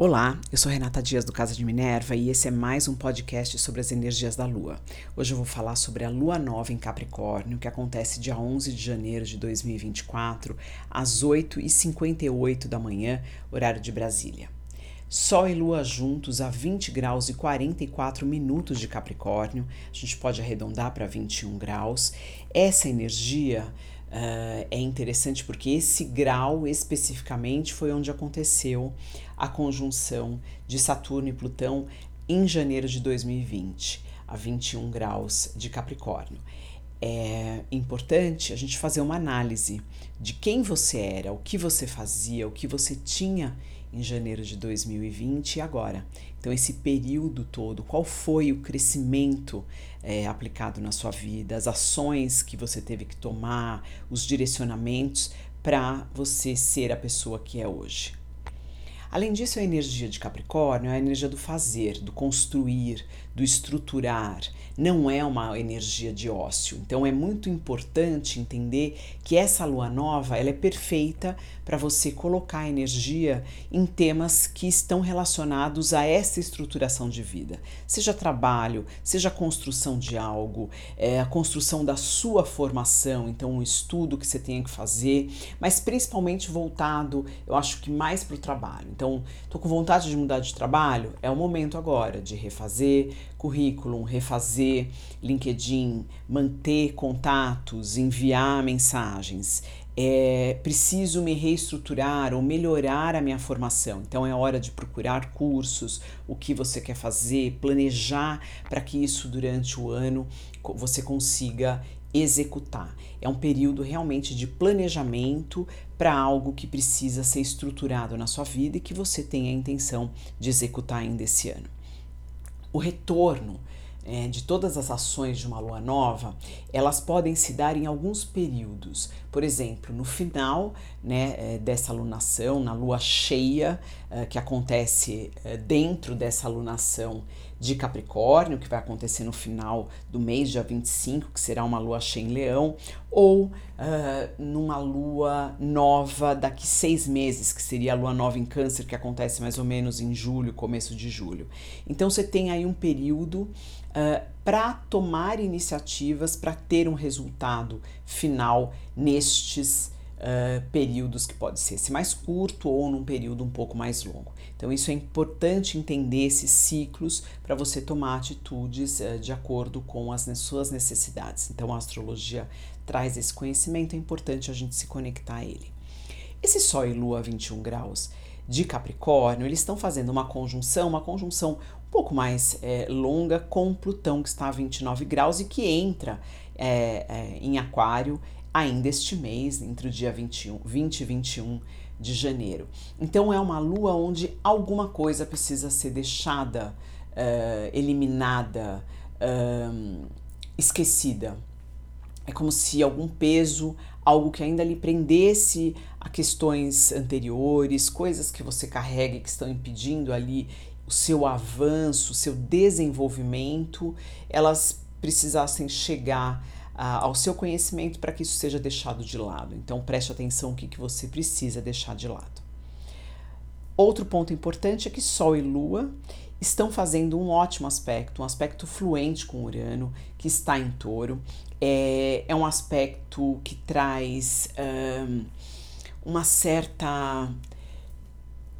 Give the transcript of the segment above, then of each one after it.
Olá, eu sou Renata Dias do Casa de Minerva e esse é mais um podcast sobre as energias da Lua. Hoje eu vou falar sobre a Lua Nova em Capricórnio, que acontece dia 11 de janeiro de 2024, às 8h58 da manhã, horário de Brasília. Sol e Lua juntos a 20 graus e 44 minutos de Capricórnio, a gente pode arredondar para 21 graus. Essa energia Uh, é interessante porque esse grau especificamente foi onde aconteceu a conjunção de Saturno e Plutão em janeiro de 2020, a 21 graus de Capricórnio. É importante a gente fazer uma análise de quem você era, o que você fazia, o que você tinha em janeiro de 2020 e agora. Então, esse período todo, qual foi o crescimento é, aplicado na sua vida, as ações que você teve que tomar, os direcionamentos para você ser a pessoa que é hoje. Além disso, a energia de Capricórnio é a energia do fazer, do construir, do estruturar, não é uma energia de ócio. Então é muito importante entender que essa lua nova, ela é perfeita para você colocar energia em temas que estão relacionados a essa estruturação de vida. Seja trabalho, seja construção de algo, é, a construção da sua formação, então um estudo que você tenha que fazer, mas principalmente voltado, eu acho que mais para o trabalho. Então, estou com vontade de mudar de trabalho, é o momento agora de refazer currículo, refazer LinkedIn, manter contatos, enviar mensagens. É, preciso me reestruturar ou melhorar a minha formação. Então é hora de procurar cursos, o que você quer fazer, planejar para que isso durante o ano você consiga executar. É um período realmente de planejamento para algo que precisa ser estruturado na sua vida e que você tem a intenção de executar ainda esse ano. O retorno é, de todas as ações de uma lua nova, elas podem se dar em alguns períodos. Por exemplo, no final né, é, dessa lunação, na lua cheia, é, que acontece é, dentro dessa lunação de Capricórnio, que vai acontecer no final do mês, dia 25, que será uma lua cheia em Leão, ou uh, numa lua nova daqui seis meses, que seria a lua nova em Câncer, que acontece mais ou menos em julho, começo de julho. Então você tem aí um período uh, para tomar iniciativas para ter um resultado final nestes uh, períodos que pode ser esse mais curto ou num período um pouco mais longo. Então, isso é importante entender esses ciclos para você tomar atitudes uh, de acordo com as suas necessidades. Então, a astrologia traz esse conhecimento, é importante a gente se conectar a ele. Esse Sol e Lua 21 graus de Capricórnio, eles estão fazendo uma conjunção, uma conjunção pouco mais é, longa com Plutão, que está a 29 graus e que entra é, é, em Aquário ainda este mês, entre o dia 21, 20 e 21 de janeiro. Então é uma lua onde alguma coisa precisa ser deixada, uh, eliminada, uh, esquecida. É como se algum peso, algo que ainda lhe prendesse a questões anteriores, coisas que você carrega que estão impedindo ali o seu avanço, o seu desenvolvimento, elas precisassem chegar ao seu conhecimento para que isso seja deixado de lado. Então preste atenção o que, que você precisa deixar de lado. Outro ponto importante é que Sol e Lua estão fazendo um ótimo aspecto, um aspecto fluente com Urano, que está em touro. É, é um aspecto que traz um, uma certa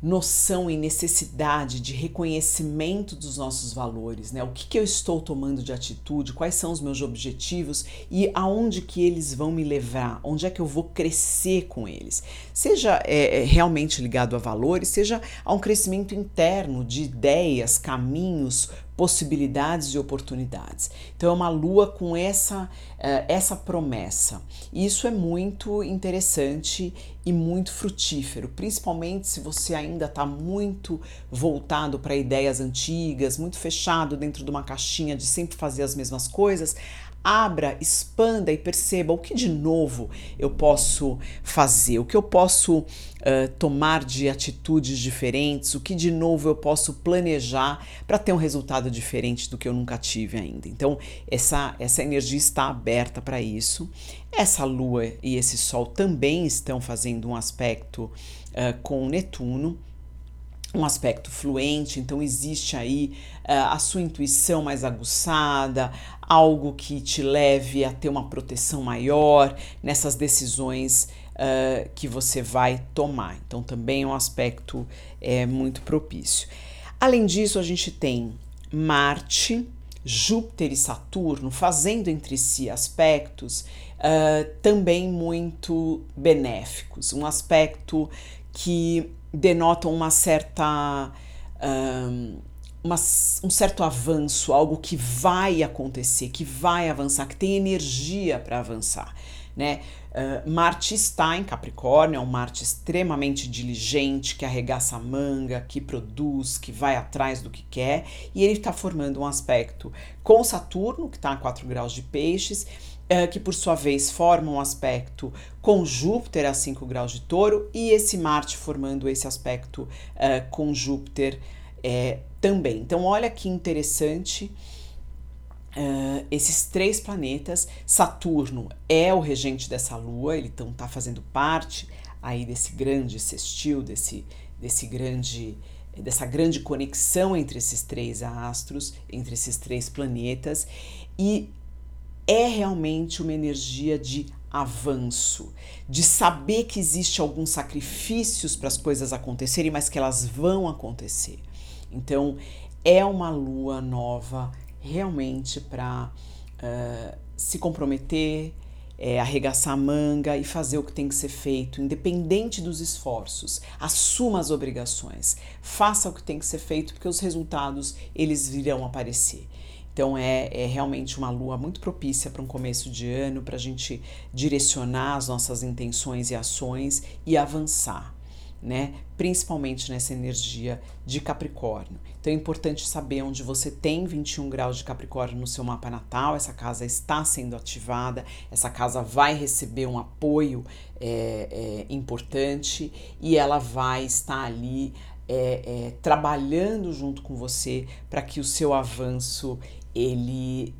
noção e necessidade de reconhecimento dos nossos valores, né? O que, que eu estou tomando de atitude, quais são os meus objetivos e aonde que eles vão me levar, onde é que eu vou crescer com eles. Seja é, é realmente ligado a valores, seja a um crescimento interno de ideias, caminhos, possibilidades e oportunidades. Então é uma lua com essa uh, essa promessa. Isso é muito interessante e muito frutífero, principalmente se você ainda está muito voltado para ideias antigas, muito fechado dentro de uma caixinha de sempre fazer as mesmas coisas abra, expanda e perceba o que de novo eu posso fazer, o que eu posso uh, tomar de atitudes diferentes, o que de novo eu posso planejar para ter um resultado diferente do que eu nunca tive ainda. Então, essa, essa energia está aberta para isso. Essa lua e esse sol também estão fazendo um aspecto uh, com Netuno. Um aspecto fluente, então existe aí uh, a sua intuição mais aguçada, algo que te leve a ter uma proteção maior nessas decisões uh, que você vai tomar. Então também é um aspecto é, muito propício. Além disso, a gente tem Marte, Júpiter e Saturno fazendo entre si aspectos uh, também muito benéficos, um aspecto que denotam uma certa. Um, uma, um certo avanço, algo que vai acontecer, que vai avançar, que tem energia para avançar. Né? Uh, Marte está em Capricórnio, é um Marte extremamente diligente, que arregaça a manga, que produz, que vai atrás do que quer, e ele está formando um aspecto com Saturno, que está a 4 graus de peixes, é, que por sua vez forma um aspecto com Júpiter a 5 graus de touro, e esse Marte formando esse aspecto é, com Júpiter é, também. Então, olha que interessante. Uh, esses três planetas, Saturno é o regente dessa lua, ele então está fazendo parte aí desse grande sextil, desse, desse grande, dessa grande conexão entre esses três astros, entre esses três planetas, e é realmente uma energia de avanço, de saber que existe alguns sacrifícios para as coisas acontecerem, mas que elas vão acontecer. Então, é uma lua nova realmente para uh, se comprometer, é, arregaçar a manga e fazer o que tem que ser feito, independente dos esforços. Assuma as obrigações, faça o que tem que ser feito, porque os resultados eles virão aparecer. Então é, é realmente uma lua muito propícia para um começo de ano, para a gente direcionar as nossas intenções e ações e avançar. Né? Principalmente nessa energia de Capricórnio. Então é importante saber onde você tem 21 graus de Capricórnio no seu mapa natal. Essa casa está sendo ativada, essa casa vai receber um apoio é, é, importante e ela vai estar ali é, é, trabalhando junto com você para que o seu avanço ele,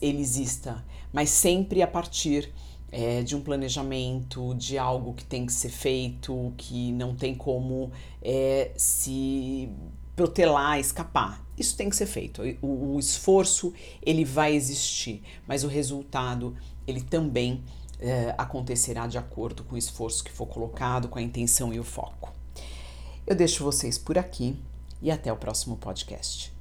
ele exista, mas sempre a partir é, de um planejamento, de algo que tem que ser feito, que não tem como é, se protelar, escapar. Isso tem que ser feito. O, o, esforço ele vai existir, mas o resultado ele também é, acontecerá de acordo com o esforço que for colocado, com a intenção e o foco. Eu deixo vocês por aqui e até o próximo podcast.